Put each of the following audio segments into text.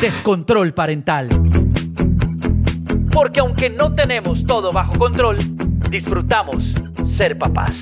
Descontrol Parental. Porque aunque no tenemos todo bajo control, disfrutamos ser papás.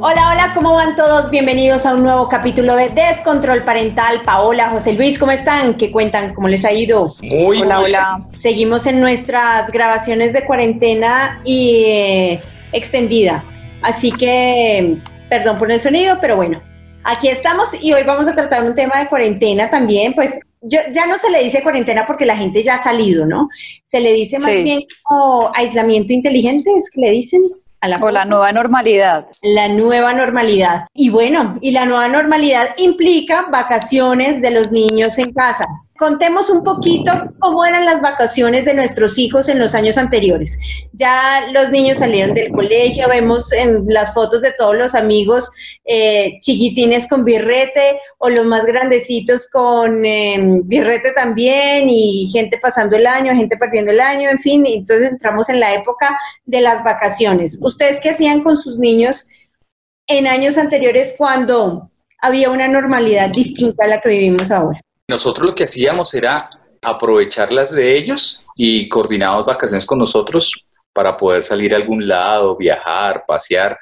Hola, hola, ¿cómo van todos? Bienvenidos a un nuevo capítulo de Descontrol Parental. Paola, José Luis, ¿cómo están? ¿Qué cuentan? ¿Cómo les ha ido? Muy hola, bien. hola. Seguimos en nuestras grabaciones de cuarentena y eh, extendida. Así que, perdón por el sonido, pero bueno, aquí estamos y hoy vamos a tratar un tema de cuarentena también. Pues yo, ya no se le dice cuarentena porque la gente ya ha salido, ¿no? Se le dice más Sí. bien como aislamiento inteligente, es que le dicen a la O la nueva normalidad. La nueva normalidad. Y bueno, y la nueva normalidad implica vacaciones de los niños en casa. Contemos un poquito cómo eran las vacaciones de nuestros hijos en los años anteriores. Ya los niños salieron del colegio, vemos en las fotos de todos los amigos eh, chiquitines con birrete o los más grandecitos con eh, birrete también y gente pasando el año, gente perdiendo el año, en fin. Entonces entramos en la época de las vacaciones. ¿Ustedes qué hacían con sus niños en años anteriores cuando había una normalidad distinta a la que vivimos ahora? Nosotros lo que hacíamos era aprovecharlas de ellos y coordinábamos vacaciones con nosotros para poder salir a algún lado, viajar, pasear.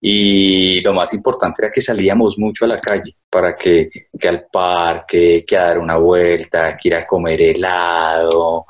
Y lo más importante era que salíamos mucho a la calle, para que, que al parque, que a dar una vuelta, que ir a comer helado,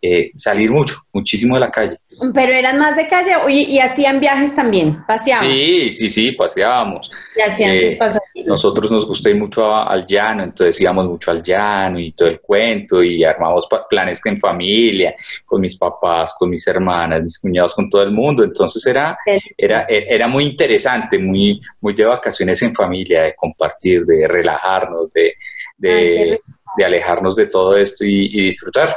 eh, salir mucho, muchísimo a la calle. Pero eran más de calle y, y hacían viajes también, paseaban Sí, sí, sí, paseábamos. y hacían eh, sus pasajes. Nosotros nos gusta ir mucho a- al llano, entonces íbamos mucho al llano y todo el cuento y armamos planes en familia, con mis papás, con mis hermanas, mis cuñados, con todo el mundo. Entonces era, era, e- era muy interesante, muy, muy de vacaciones en familia, de compartir, de relajarnos, de, de, alejarnos de todo esto y, y disfrutar.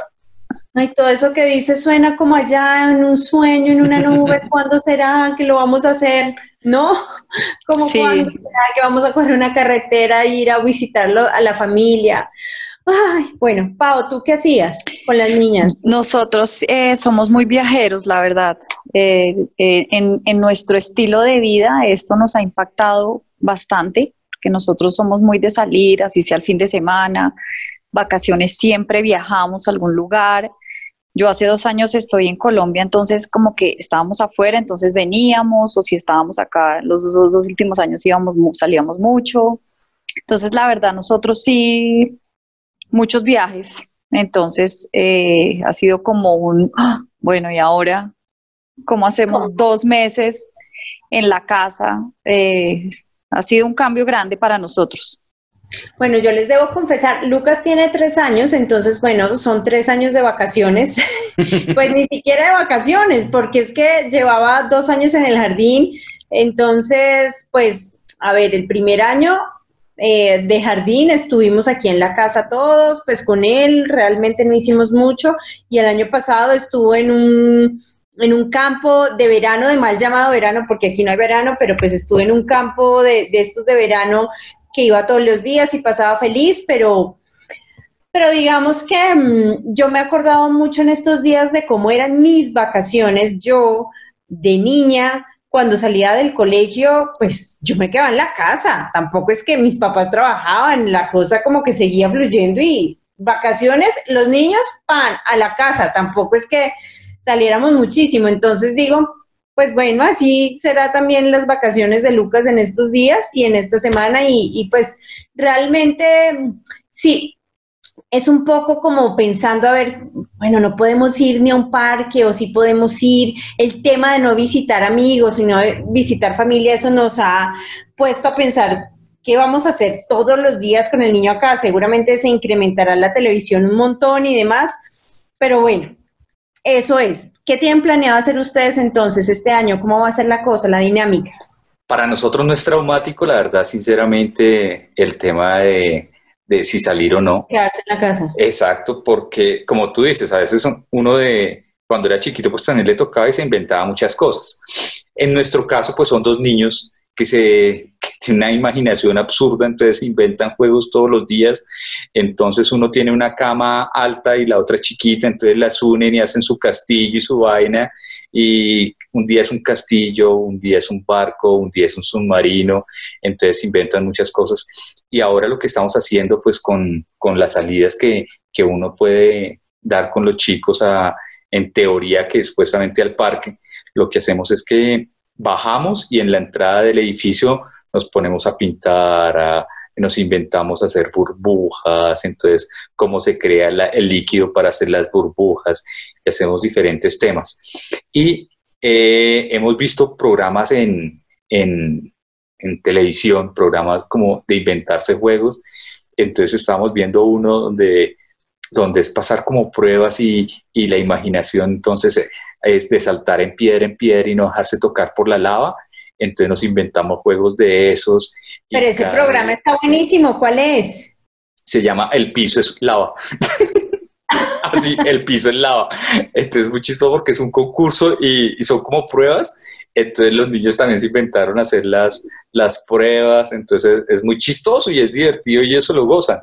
Ay, todo eso que dice suena como allá en un sueño, en una nube. ¿Cuándo será que lo vamos a hacer? ¿No? Como Sí. cuándo será que vamos a coger una carretera e ir a visitarlo a la familia. Ay, bueno, Pau, ¿tú qué hacías con las niñas? Nosotros eh, somos muy viajeros, la verdad. Eh, eh, en, en nuestro estilo de vida esto nos ha impactado bastante, porque nosotros somos muy de salir, así sea el fin de semana, vacaciones siempre viajamos a algún lugar. Yo hace dos años estoy en Colombia, entonces como que estábamos afuera, entonces veníamos, o si estábamos acá, los dos, últimos años íbamos, salíamos mucho. Entonces, la verdad, nosotros sí, muchos viajes. Entonces, eh, ha sido como un, ¡ah! bueno, ¿y ahora cómo hacemos dos meses en la casa? Eh, ha sido un cambio grande para nosotros. Bueno, yo les debo confesar, Lucas tiene tres años, entonces, bueno, son tres años de vacaciones. pues ni siquiera de vacaciones, porque es que llevaba dos años en el jardín. Entonces, pues, a ver, el primer año eh, de jardín estuvimos aquí en la casa todos, pues con él realmente no hicimos mucho. Y el año pasado estuvo en un, en un campo de verano, de mal llamado verano, porque aquí no hay verano, pero pues estuve en un campo de, de estos de verano que iba todos los días y pasaba feliz, pero, pero digamos que mm, yo me he acordado mucho en estos días de cómo eran mis vacaciones. Yo, de niña, cuando salía del colegio, pues yo me quedaba en la casa. Tampoco es que mis papás trabajaban, la cosa como que seguía fluyendo y vacaciones, los niños, pan, a la casa. Tampoco es que saliéramos muchísimo. Entonces digo, pues bueno, así será también las vacaciones de Lucas en estos días y en esta semana y, y pues realmente sí, es un poco como pensando, a ver, bueno, no podemos ir ni a un parque o sí podemos ir, el tema de no visitar amigos, sino visitar familia, eso nos ha puesto a pensar qué vamos a hacer todos los días con el niño acá, seguramente se incrementará la televisión un montón y demás, pero bueno, eso es. ¿Qué tienen planeado hacer ustedes entonces este año? ¿Cómo va a ser la cosa, la dinámica? Para nosotros no es traumático, la verdad, sinceramente, el tema de, de si salir o no. Quedarse en la casa. Exacto, porque como tú dices, a veces uno de cuando era chiquito, pues también le tocaba y se inventaba muchas cosas. En nuestro caso, pues son dos niños que se que tienen una imaginación absurda, entonces inventan juegos todos los días. Entonces uno tiene una cama alta y la otra chiquita, entonces las unen y hacen su castillo y su vaina. Y un día es un castillo, un día es un barco, un día es un submarino, entonces inventan muchas cosas. Y ahora lo que estamos haciendo, pues con, con las salidas que, que uno puede dar con los chicos a, en teoría que supuestamente al parque, lo que hacemos es que bajamos y en la entrada del edificio nos ponemos a pintar, nos inventamos hacer burbujas, entonces cómo se crea el líquido para hacer las burbujas, y hacemos diferentes temas. Y eh, hemos visto programas en, en, en, televisión, programas como de inventarse juegos, entonces estamos viendo uno donde donde es pasar como pruebas y, y la imaginación entonces eh, es de saltar en piedra en piedra y no dejarse tocar por la lava. Entonces nos inventamos juegos de esos. Pero ese programa está buenísimo, ¿cuál es? Se llama El piso es lava. Así, el piso es lava. Entonces es muy chistoso porque es un concurso y, y, son como pruebas. Entonces los niños también se inventaron hacer las, las pruebas. Entonces es muy chistoso y es divertido y eso lo gozan.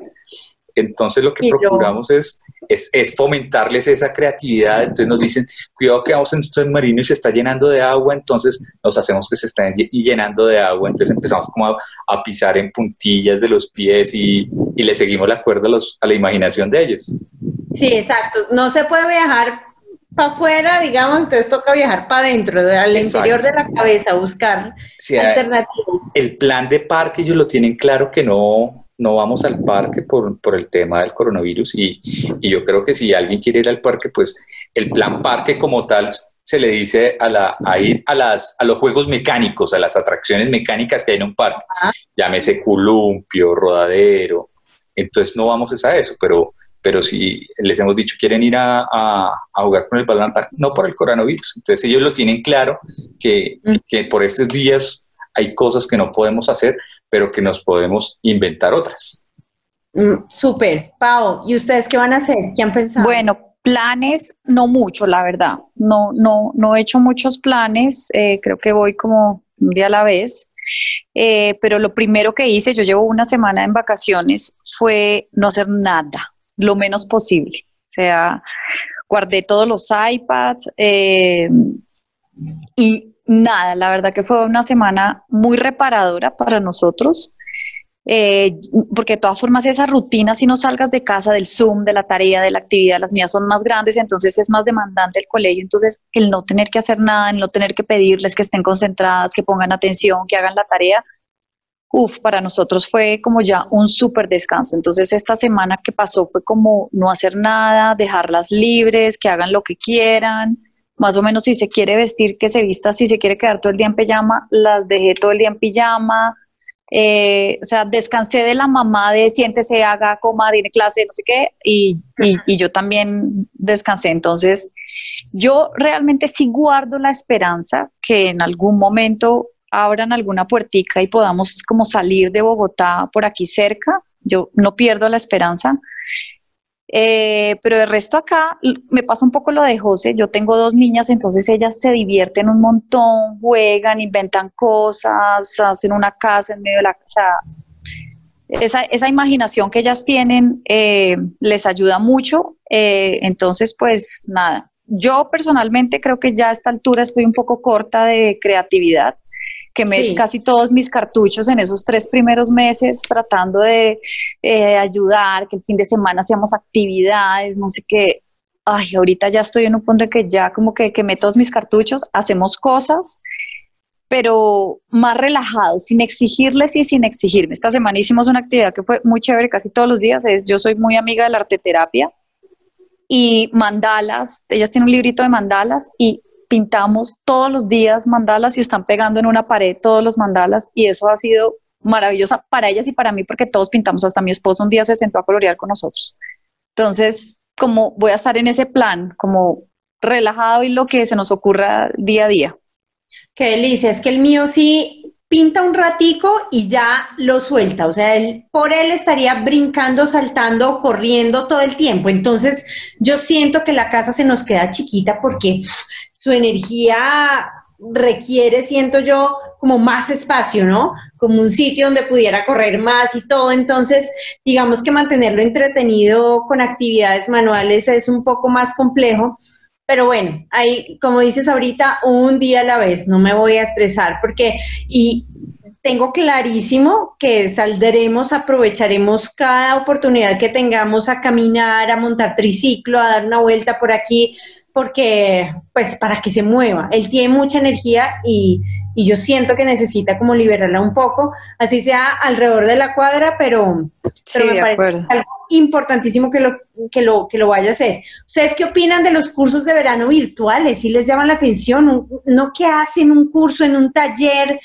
Entonces lo que procuramos es, es, fomentarles esa creatividad. Entonces nos dicen, cuidado que vamos en un submarino y se está llenando de agua, entonces nos hacemos que se estén llenando de agua. Entonces empezamos como a, pisar en puntillas de los pies y, y le seguimos la cuerda a, los, a la imaginación de ellos. Sí, exacto. No se puede viajar para afuera, digamos, entonces toca viajar para adentro, al interior de la cabeza, buscar alternativas. El plan de parque ellos lo tienen claro que no, no vamos al parque por, por el tema del coronavirus y, y, yo creo que si alguien quiere ir al parque, pues el plan parque como tal se le dice a, la, a ir a, las, a los juegos mecánicos, a las atracciones mecánicas que hay en un parque, llámese columpio, rodadero, entonces no vamos a eso, pero, pero si les hemos dicho quieren ir a, a, a jugar con el balón no por el coronavirus, entonces ellos lo tienen claro que, mm. que por estos días hay cosas que no podemos hacer, pero que nos podemos inventar otras. Mm, súper, Pau, ¿y ustedes qué van a hacer? ¿Qué han pensado? Bueno, planes no mucho, la verdad. No, no, no he hecho muchos planes. Eh, creo que voy como un día a la vez. Eh, pero lo primero que hice, yo llevo una semana en vacaciones, fue no hacer nada, lo menos posible. O sea, guardé todos los iPads eh, y nada, la verdad que fue una semana muy reparadora para nosotros. Eh, porque de todas formas esa rutina, si no salgas de casa, del Zoom, de la tarea, de la actividad, las mías son más grandes, entonces es más demandante el colegio, entonces el no tener que hacer nada, el no tener que pedirles que estén concentradas, que pongan atención, que hagan la tarea, uff, para nosotros fue como ya un súper descanso. Entonces esta semana que pasó fue como no hacer nada, dejarlas libres, que hagan lo que quieran, más o menos si se quiere vestir, que se vista, si se quiere quedar todo el día en pijama, las dejé todo el día en pijama. Eh, o sea, descansé de la mamá de siéntese, haga, coma, tiene clase, no sé qué, y, y, yo también descansé. Entonces, yo realmente sí guardo la esperanza que en algún momento abran alguna puertica y podamos como salir de Bogotá por aquí cerca. Yo no pierdo la esperanza. Eh, pero de resto acá me pasa un poco lo de José. Yo tengo dos niñas, entonces ellas se divierten un montón, juegan, inventan cosas, hacen una casa en medio de la casa. Esa, esa imaginación que ellas tienen eh, les ayuda mucho. Eh, entonces, pues nada, yo personalmente creo que ya a esta altura estoy un poco corta de creatividad quemé casi todos mis cartuchos en esos tres primeros meses tratando de eh, ayudar, que el fin de semana hacíamos actividades, no sé qué. Ay, ahorita ya estoy en un punto de que ya como que quemé todos mis cartuchos, hacemos cosas, pero más relajados, sin exigirles y sin exigirme. Esta semana hicimos una actividad que fue muy chévere casi todos los días, es yo soy muy amiga de la arteterapia y mandalas, ellas tienen un librito de mandalas y pintamos todos los días mandalas y están pegando en una pared todos los mandalas y eso ha sido maravillosa para ellas y para mí porque todos pintamos, hasta mi esposo un día se sentó a colorear con nosotros. Entonces, como voy a estar en ese plan, como relajado y lo que se nos ocurra día a día. Qué delicia, es que el mío sí, pinta un ratico y ya lo suelta. O sea, él, por él estaría brincando, saltando, corriendo todo el tiempo. Entonces, yo siento que la casa se nos queda chiquita porque su energía requiere, siento yo, como más espacio, ¿no? Como un sitio donde pudiera correr más y todo. Entonces, digamos que mantenerlo entretenido con actividades manuales es un poco más complejo. Pero bueno, ahí, como dices ahorita, un día a la vez, no me voy a estresar porque, y tengo clarísimo que saldremos, aprovecharemos cada oportunidad que tengamos a caminar, a montar triciclo, a dar una vuelta por aquí, porque, pues, para que se mueva. Él tiene mucha energía y, y yo siento que necesita como liberarla un poco, así sea alrededor de la cuadra, pero, Sí, pero me de parece acuerdo. algo importantísimo que lo, que, lo, que lo vaya a hacer. ¿Ustedes qué opinan de los cursos de verano virtuales? ¿Si les llaman la atención? ¿No que hacen un curso en un taller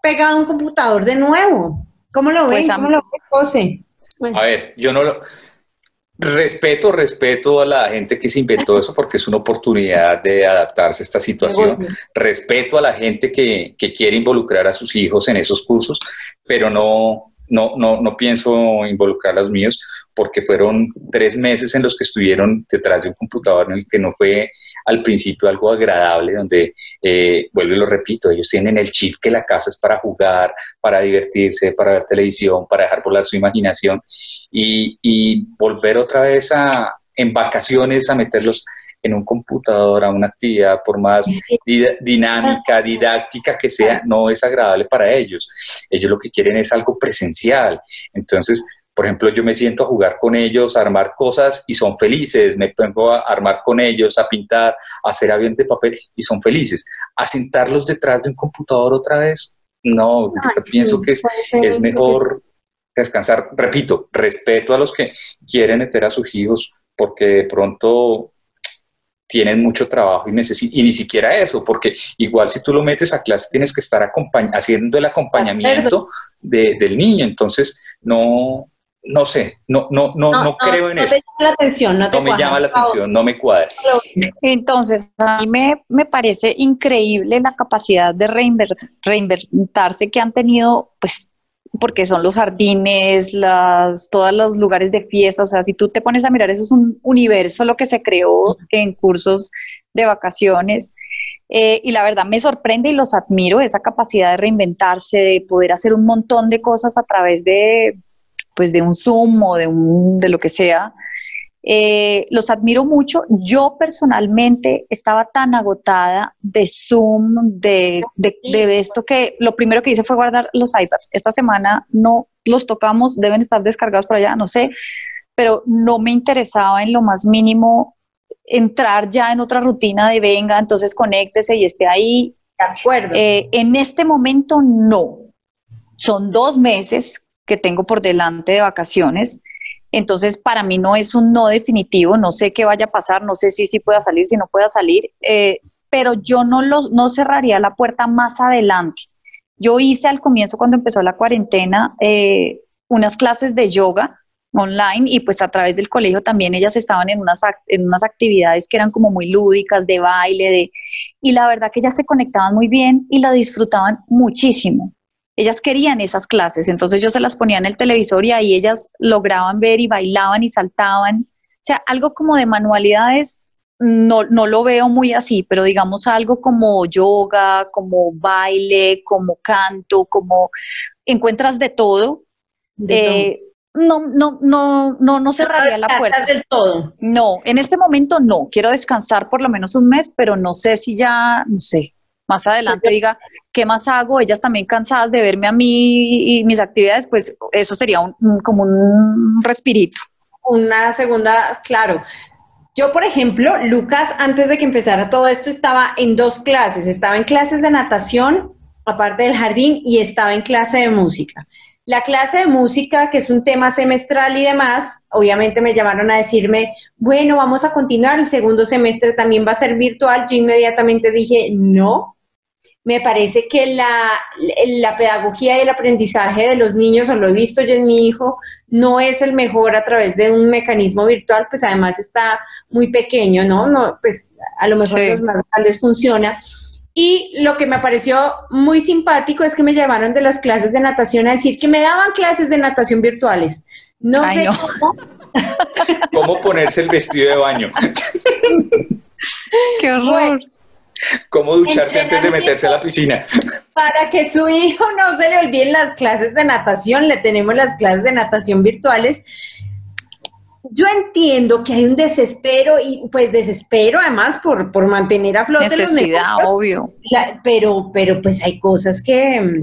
pegado a un computador de nuevo? ¿Cómo lo ven? Pues a ¿Cómo lo ven, José? A ver, yo no lo... Respeto, respeto a la gente que se inventó eso porque es una oportunidad de adaptarse a esta situación. Respeto a la gente que, que quiere involucrar a sus hijos en esos cursos, pero no, no, no, no pienso involucrar a los míos porque fueron tres meses en los que estuvieron detrás de un computador en el que no fue al principio algo agradable, donde, eh, vuelvo y lo repito, ellos tienen el chip que la casa es para jugar, para divertirse, para ver televisión, para dejar volar su imaginación y, y volver otra vez a, en vacaciones a meterlos en un computador, a una actividad, por más di- dinámica, didáctica que sea, no es agradable para ellos. Ellos lo que quieren es algo presencial. Entonces, por ejemplo, yo me siento a jugar con ellos, a armar cosas y son felices. Me pongo a armar con ellos, a pintar, a hacer aviones de papel y son felices. A sentarlos detrás de un computador otra vez, no, yo pienso que es, es mejor descansar. Repito, respeto a los que quieren meter a sus hijos porque de pronto tienen mucho trabajo y, y ni siquiera eso, porque igual si tú lo metes a clase tienes que estar haciendo el acompañamiento de- del niño, entonces no, no sé, no, no, no, no, creo en no eso, te llama la atención, no te no me llama la atención, no me cuadra. Entonces, a mí me, me parece increíble la capacidad de reinver- reinventarse que han tenido, pues, porque son los jardines, las, todos los lugares de fiesta, o sea, si tú te pones a mirar, eso es un universo lo que se creó en cursos de vacaciones. Eh, y la verdad me sorprende y los admiro, esa capacidad de reinventarse, de poder hacer un montón de cosas a través de, pues, de un Zoom o de, un, de lo que sea. Eh, los admiro mucho. Yo personalmente estaba tan agotada de Zoom, de, de, de esto que lo primero que hice fue guardar los iPads. Esta semana no los tocamos, deben estar descargados por allá, no sé, pero no me interesaba en lo más mínimo entrar ya en otra rutina de venga, entonces conéctese y esté ahí. De acuerdo. Eh, en este momento no. Son dos meses que tengo por delante de vacaciones. Entonces, para mí no es un no definitivo, no sé qué vaya a pasar, no sé si sí pueda salir, si no pueda salir, eh, pero yo no, los, no cerraría la puerta más adelante. Yo hice al comienzo, cuando empezó la cuarentena, eh, unas clases de yoga online y pues a través del colegio también ellas estaban en unas, en unas actividades que eran como muy lúdicas, de baile, de, y la verdad que ellas se conectaban muy bien y la disfrutaban muchísimo ellas querían esas clases, entonces yo se las ponía en el televisor y ahí ellas lograban ver y bailaban y saltaban. O sea, algo como de manualidades, no, no lo veo muy así, pero digamos algo como yoga, como baile, como canto, como encuentras de todo. Eh, no, no, no, no, no cerraría la puerta. del todo. No, en este momento no. Quiero descansar por lo menos un mes, pero no sé si ya, no sé, más adelante diga, ¿qué más hago? Ellas también cansadas de verme a mí y mis actividades, pues eso sería un, como un respirito. Una segunda, claro. Yo, por ejemplo, Lucas, antes de que empezara todo esto, estaba en dos clases. Estaba en clases de natación, aparte del jardín, y estaba en clase de música. La clase de música, que es un tema semestral y demás, obviamente me llamaron a decirme, bueno, vamos a continuar, el segundo semestre también va a ser virtual. Yo inmediatamente dije, no, me parece que la, la pedagogía y el aprendizaje de los niños, o lo he visto yo en mi hijo, no es el mejor a través de un mecanismo virtual, pues además está muy pequeño, ¿no? no pues a lo mejor Sí. los más grandes funciona. Y lo que me pareció muy simpático es que me llamaron de las clases de natación a decir que me daban clases de natación virtuales. No Ay, sé no. cómo, ¿Cómo ponerse el vestido de baño? ¡Qué horror! Bueno. ¿Cómo ducharse antes de meterse a la piscina? para que su hijo no se le olviden las clases de natación, le tenemos las clases de natación virtuales. Yo entiendo que hay un desespero y pues desespero además por, por mantener a flote los Necesidad, negocios, obvio. la- pero, pero pues hay cosas que,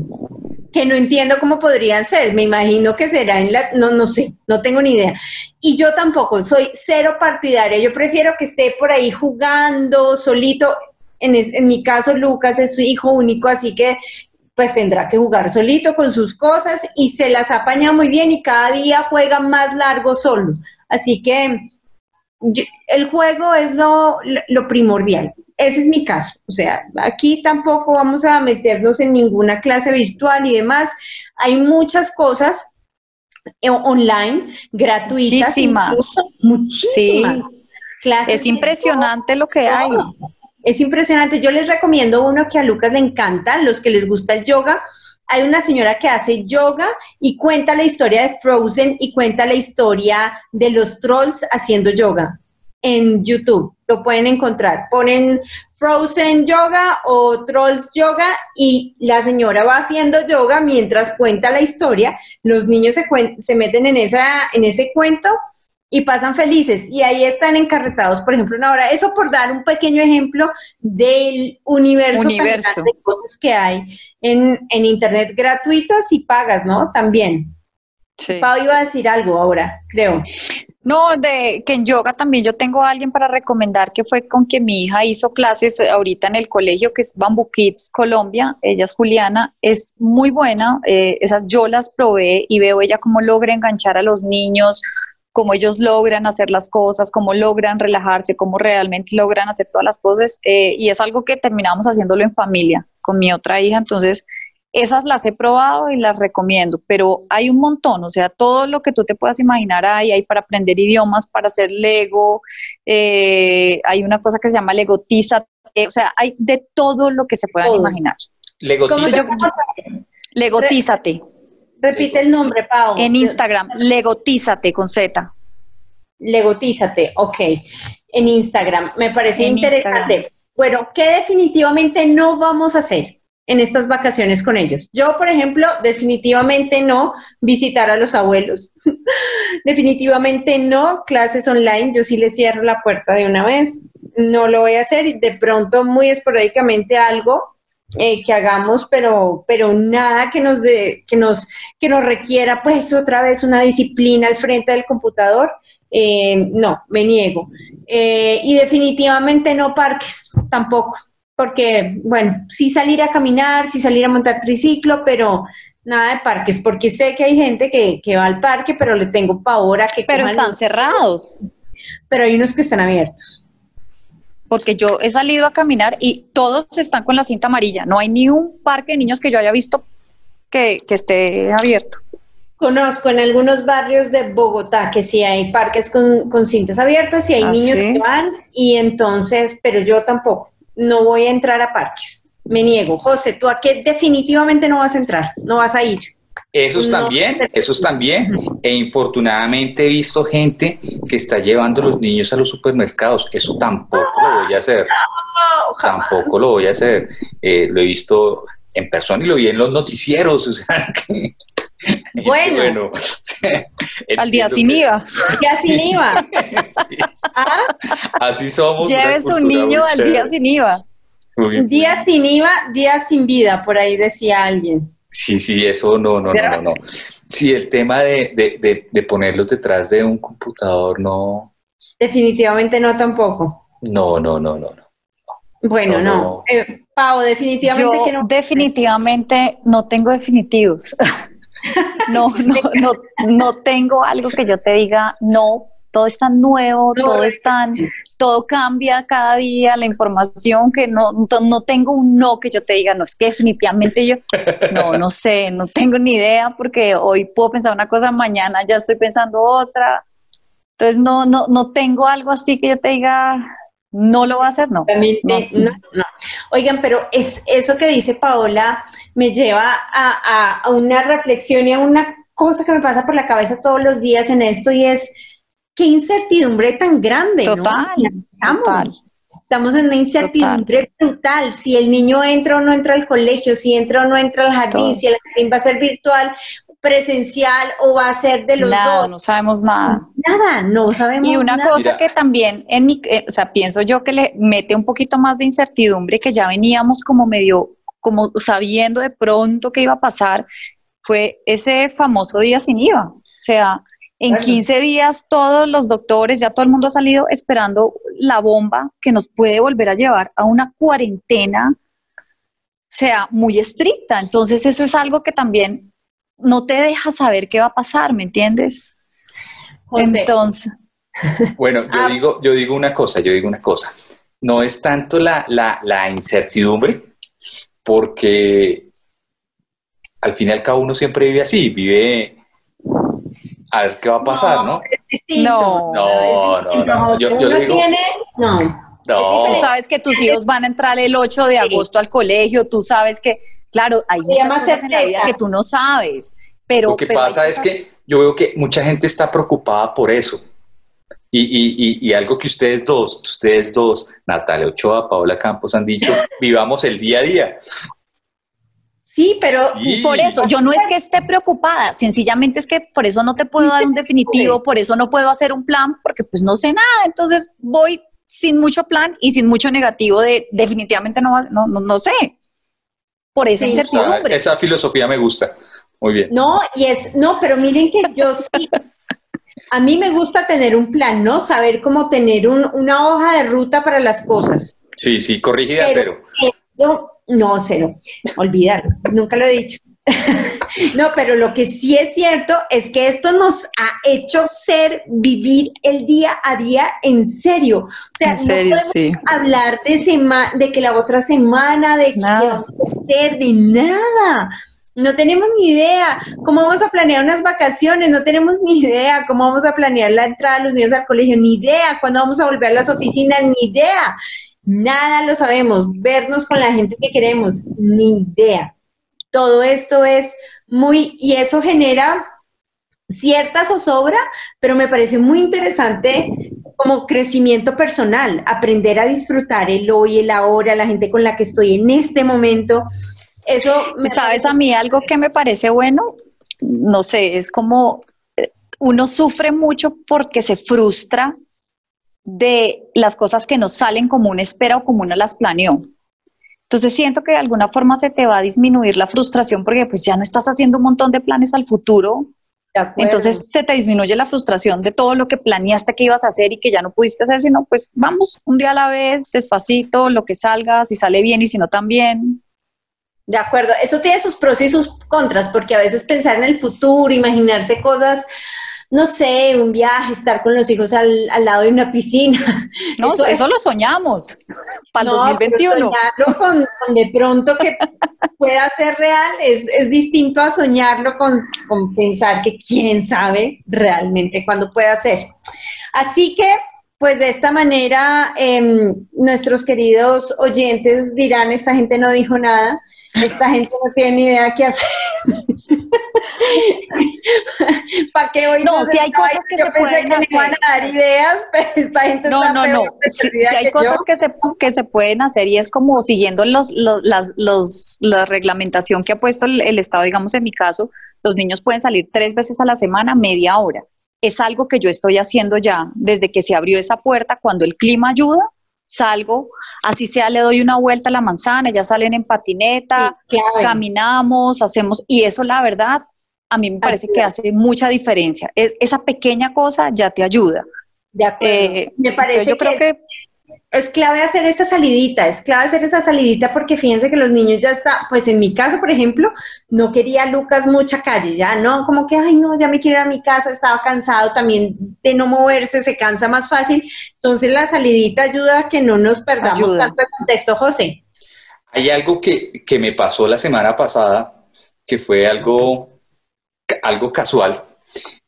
que no entiendo cómo podrían ser. Me imagino que será en la, no, no sé, no tengo ni idea. Y yo tampoco, soy cero partidaria. Yo prefiero que esté por ahí jugando solito. En, es- en mi caso, Lucas es su hijo único, así que pues tendrá que jugar solito con sus cosas y se las apaña muy bien y cada día juega más largo solo. Así que yo- el juego es lo, lo- lo primordial. Ese es mi caso. O sea, aquí tampoco vamos a meternos en ninguna clase virtual y demás. Hay muchas cosas eh, online, gratuitas. Muchísimas. Muchísimas. Sí. Clases Es impresionante lo que hay. todo. Es impresionante. Yo les recomiendo uno que a Lucas le encanta, los que les gusta el yoga. Hay una señora que hace yoga y cuenta la historia de Frozen y cuenta la historia de los trolls haciendo yoga en YouTube. Lo pueden encontrar. Ponen Frozen Yoga o Trolls Yoga y la señora va haciendo yoga mientras cuenta la historia. Los niños se, se meten en, esa, en ese cuento y pasan felices. Y ahí están encarretados, por ejemplo, una hora. Eso por dar un pequeño ejemplo del universo, Universo. de cosas que hay en, en Internet gratuitas y pagas, ¿no? También. Sí. Pau iba a decir algo ahora, creo. No, de que en yoga también yo tengo a alguien para recomendar que fue con quien mi hija hizo clases ahorita en el colegio, que es Bamboo Kids Colombia. Ella es Juliana, es muy buena. eh, esas yo las probé y veo ella cómo logra enganchar a los niños, cómo ellos logran hacer las cosas, cómo logran relajarse, cómo realmente logran hacer todas las cosas. eh, y es algo que terminamos haciéndolo en familia con mi otra hija. Entonces, esas las he probado y las recomiendo, pero hay un montón, o sea, todo lo que tú te puedas imaginar hay, hay para aprender idiomas, para hacer Lego, eh, hay una cosa que se llama Legotízate, o sea, hay de todo lo que se puedan Todo. imaginar. ¿Cómo se Legotiza. llama? Legotízate Repite el nombre, Pau. en Instagram, Legotízate con Z. Legotízate, ok. En Instagram, me parece En interesante. Bueno, ¿qué definitivamente no vamos a hacer en estas vacaciones con ellos? Yo, por ejemplo, definitivamente no visitar a los abuelos. definitivamente no clases online. Yo sí les cierro la puerta de una vez. No lo voy a hacer y de pronto muy esporádicamente algo eh, que hagamos, pero, pero nada que nos, de, que, nos, que nos requiera pues otra vez una disciplina al frente del computador. Eh, no, me niego. Eh, y definitivamente no parques, tampoco, porque, bueno, sí salir a caminar, sí salir a montar triciclo, pero nada de parques, porque sé que hay gente que, que va al parque, pero le tengo pavor a que Pero están cerrados, pero hay unos que están abiertos. Porque yo he salido a caminar y todos están con la cinta amarilla. No hay ni un parque de niños que yo haya visto que, que esté abierto. Conozco en algunos barrios de Bogotá que sí hay parques con, con cintas abiertas y hay ¿Ah, niños sí? que van y entonces, pero yo tampoco, no voy a entrar a parques, me niego. José, ¿tú a qué definitivamente no vas a entrar? No vas a ir. Esos No, también, esos también. E infortunadamente he visto gente que está llevando a los niños a los supermercados. Eso tampoco lo voy a hacer. Tampoco lo voy a hacer. Eh, lo he visto en persona y lo vi en los noticieros. O sea, que- Bueno. Al día sin que- IVA. Ya sin IVA. Sí, sí. ¿Ah? Así somos. Lleves tu niño al día sin IVA. Muy- Día sin IVA, día sin vida, por ahí decía alguien. Sí, sí, eso no, no, no, no, no. Sí, el tema de, de, de, de ponerlos detrás de un computador, no, Definitivamente no tampoco. no, no, no, no. no. Bueno, No, no. no. Eh, Pau, definitivamente Yo que no. definitivamente no tengo definitivos. no, no, no, no tengo algo que yo te diga, no, todo es tan nuevo, No, todo es tan, todo cambia cada día, la información que no, no, tengo un no que yo te diga, no, es que definitivamente yo, no, no sé, no tengo ni idea porque hoy puedo pensar una cosa, mañana ya estoy pensando otra. Entonces no, no, no tengo algo así que yo te diga, no lo va a hacer, no. Realmente, No. no, no. Oigan, pero es eso que dice Paola me lleva a, a- a una reflexión y a una cosa que me pasa por la cabeza todos los días en esto y es qué incertidumbre tan grande, ¿no? Total, Estamos, total. estamos en una incertidumbre brutal. Si el niño entra o no entra al colegio, si entra o no entra al jardín, Todo. si el jardín va a ser virtual, presencial o va a ser de los Nada, dos. no sabemos nada. Nada, no sabemos Y una nada. cosa Mira. que también, en mi, eh, o sea, pienso yo que le mete un poquito más de incertidumbre, que ya veníamos como medio, como sabiendo de pronto qué iba a pasar, fue ese famoso día sin IVA. O sea, en Claro. 15 días todos los doctores, ya todo el mundo ha salido esperando la bomba que nos puede volver a llevar a una cuarentena, sea, muy estricta. Entonces eso es algo que también no te deja saber qué va a pasar, ¿me entiendes? José, Entonces, Bueno, yo Ah. digo, yo digo una cosa, yo digo una cosa. No es tanto la, la, la incertidumbre, porque al fin y al cabo uno siempre vive así, vive a ver qué va a pasar, ¿no? No. No, no, no. Yo- yo le digo- tiene- no. No, Tú sabes que tus hijos van a entrar el 8 de agosto al colegio, tú sabes que, claro, hay muchas cosas en la vida que tú no sabes, pero... lo que pero pasa es que yo veo que mucha gente está preocupada por eso. Y, y, y, y algo que ustedes dos, ustedes dos, Natalia Ochoa, Paola Campos han dicho, vivamos el día a día. Sí, pero Sí. Por eso, yo no es que esté preocupada, sencillamente es que por eso no te puedo dar un definitivo, por eso no puedo hacer un plan, porque pues no sé nada, entonces voy sin mucho plan y sin mucho negativo de definitivamente no, va- no, no, no sé, por esa Sí. O sea, incertidumbre. esa filosofía me gusta. Muy bien. no, y es, no, pero miren que yo sí, a mí me gusta tener un plan, ¿no? Saber cómo tener un- una hoja de ruta para las cosas. Sí, sí, corrigida Pero- cero. Yo, no, cero, olvidarlo, nunca lo he dicho. No, pero lo que sí es cierto es que esto nos ha hecho ser, vivir el día a día en serio. O sea, En serio, no podemos sí. hablar de, sema de que la otra semana, de que Nada. vamos a hacer, de nada. No tenemos ni idea cómo vamos a planear unas vacaciones, no tenemos ni idea cómo vamos a planear la entrada de los niños al colegio, ni idea cuándo vamos a volver a las oficinas, ni idea. Nada lo sabemos. Vernos con la gente que queremos, ni idea. Todo esto es muy, y eso genera cierta zozobra, pero me parece muy interesante como crecimiento personal, aprender a disfrutar el hoy, el ahora, la gente con la que estoy en este momento. Eso me ¿Sabes parece- a mí algo que me parece bueno? No sé, es como eh, uno sufre mucho porque se frustra de las cosas que no salen como uno espera o como uno las planeó. Entonces siento que de alguna forma se te va a disminuir la frustración porque pues ya no estás haciendo un montón de planes al futuro. Entonces se te disminuye la frustración de todo lo que planeaste que ibas a hacer y que ya no pudiste hacer, sino pues vamos un día a la vez, despacito, lo que salga, si sale bien y si no también. De acuerdo, eso tiene sus pros y sus contras, porque a veces pensar en el futuro, imaginarse cosas, no sé, un viaje, estar con los hijos al, al lado de una piscina. No, Eso eso, es- lo soñamos para el No, pero 2021. soñarlo con, con de pronto que pueda ser real es, es distinto a soñarlo con, con pensar que quién sabe realmente cuándo pueda ser. Así que, pues de esta manera, em, nuestros queridos oyentes dirán, esta gente no dijo nada. Esta gente no tiene ni idea qué hacer. ¿Para qué hoy No, sí hay cosas que yo se pensé pueden que me hacer. iban a dar ideas, pero esta gente No, está no, no. peor sí hay que cosas yo. que se, que se pueden hacer y es como siguiendo los, los- las, los- la reglamentación que ha puesto el, el Estado, digamos en mi caso, los niños pueden salir tres veces a la semana, media hora. Es algo que yo estoy haciendo ya desde que se abrió esa puerta, cuando el clima ayuda, salgo, así sea, le doy una vuelta a la manzana, ya salen en patineta, Sí, caminamos, hacemos, y eso la verdad, a mí me parece que hace mucha diferencia. Es, esa pequeña cosa ya te ayuda. De acuerdo. Eh, Me parece yo creo que es clave hacer esa salidita, es clave hacer esa salidita porque fíjense que los niños ya está, pues en mi caso, por ejemplo, no quería Lucas mucha calle, ya no, como que, ay, no, ya me quiero ir a mi casa, estaba cansado también de no moverse, se cansa más fácil. Entonces la salidita ayuda a que no nos perdamos Ayuda. tanto el contexto, José. Hay algo que, que me pasó la semana pasada que fue algo, algo casual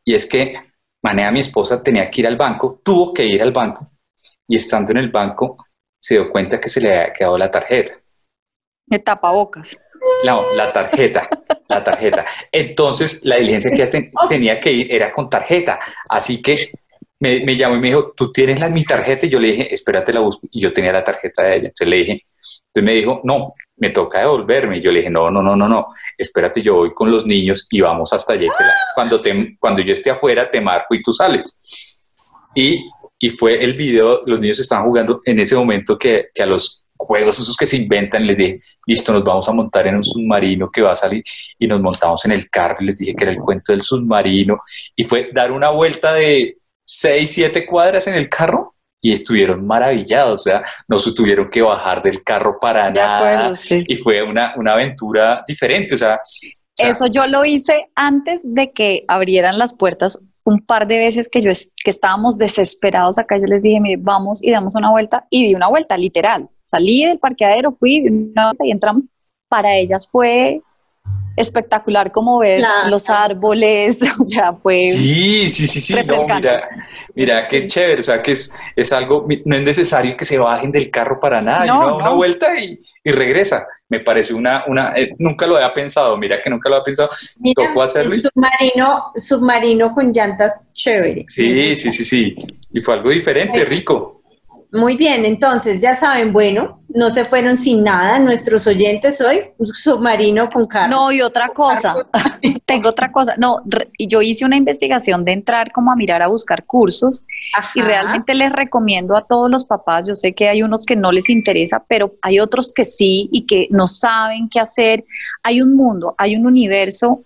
y es que Manea, mi esposa, tenía que ir al banco, tuvo que ir al banco y estando en el banco se dio cuenta que se le había quedado la tarjeta. Me tapabocas. No, la tarjeta, la tarjeta. Entonces, la diligencia que ten- tenía que ir era con tarjeta. Así que me, me llamó y me dijo, ¿tú tienes la, mi tarjeta? Y yo le dije, espérate, la busco. Y yo tenía la tarjeta de ella. Entonces le dije, entonces me dijo, no, me toca devolverme. Y yo le dije, no, no, no, no, no, espérate, yo voy con los niños y vamos hasta allá. Cuando, te, cuando yo esté afuera, te marco y tú sales. Y, y fue el video, los niños estaban jugando en ese momento que, que a los juegos esos que se inventan, les dije, listo, nos vamos a montar en un submarino que va a salir y nos montamos en el carro y les dije que era el cuento del submarino y fue dar una vuelta de seis, siete cuadras en el carro y estuvieron maravillados, o sea, no se tuvieron que bajar del carro para De nada acuerdo, sí. y fue una, una aventura diferente, o sea, o sea, Eso yo lo hice antes de que abrieran las puertas un par de veces que yo es- que estábamos desesperados acá. Yo les dije, mire, vamos y damos una vuelta y di una vuelta, literal. Salí del parqueadero, fui, di una vuelta y entramos. Para ellas fue espectacular como ver Claro. los árboles, o sea, fue Sí, sí, sí, sí. No, mira, mira qué chévere. O sea, que es, es algo, no es necesario que se bajen del carro para nada. y No, uno da una vuelta y, y regresa. Me parece una, una eh, nunca lo había pensado. Mira que nunca lo había pensado. Mira, Tocó hacerlo y- submarino, submarino con llantas chévere. Sí, sí, sí, sí. Y fue algo diferente, rico. Muy bien, entonces ya saben, bueno, no se fueron sin nada nuestros oyentes hoy, un submarino con carro. No, y otra cosa, tengo otra cosa. No, yo hice una investigación de entrar como a mirar a buscar cursos y realmente les recomiendo a todos los papás, yo sé que hay unos que no les interesa, pero hay otros que sí y que no saben qué hacer. Hay un mundo, hay un universo.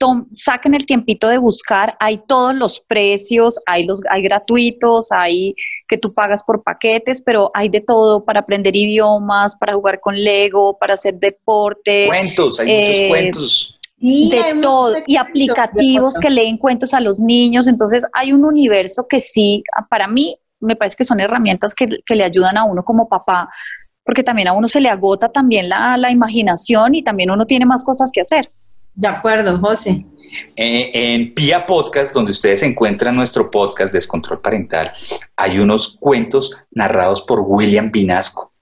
Tom- saquen el tiempito de buscar, hay todos los precios, hay los hay gratuitos, hay que tú pagas por paquetes, pero hay de todo para aprender idiomas, para jugar con Lego, para hacer deporte Cuentos, hay eh, muchos cuentos. Sí, hay de todo y aplicativos que leen cuentos a los niños. Entonces hay un universo que sí, para mí me parece que son herramientas que, que le ayudan a uno como papá, porque también a uno se le agota también la, la imaginación y también uno tiene más cosas que hacer. De acuerdo, José. Eh, en Pia Podcast, donde ustedes encuentran nuestro podcast Descontrol Parental, hay unos cuentos narrados por William Vinasco.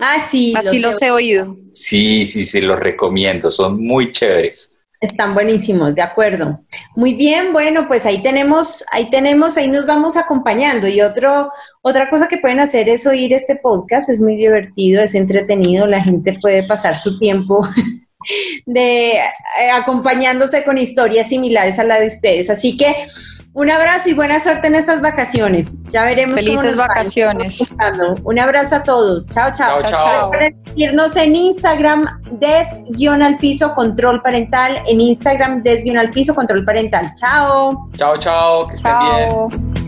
Ah, sí. Así los he oído. Sí, sí, sí, los recomiendo, son muy chéveres. Están buenísimos, de acuerdo. Muy bien, bueno, pues ahí tenemos, ahí tenemos, ahí nos vamos acompañando. Y otro, otra cosa que pueden hacer es oír este podcast, es muy divertido, es entretenido, la gente puede pasar su tiempo de eh, acompañándose con historias similares a la de ustedes. Así que un abrazo y buena suerte en estas vacaciones. Ya veremos. cómo Felices vacaciones. Un abrazo a todos. Chao, chao. Chao, chao. Seguirnos en Instagram, des al piso control parental. En Instagram, des al piso control parental. Chao. Chao, chao, que estén bien.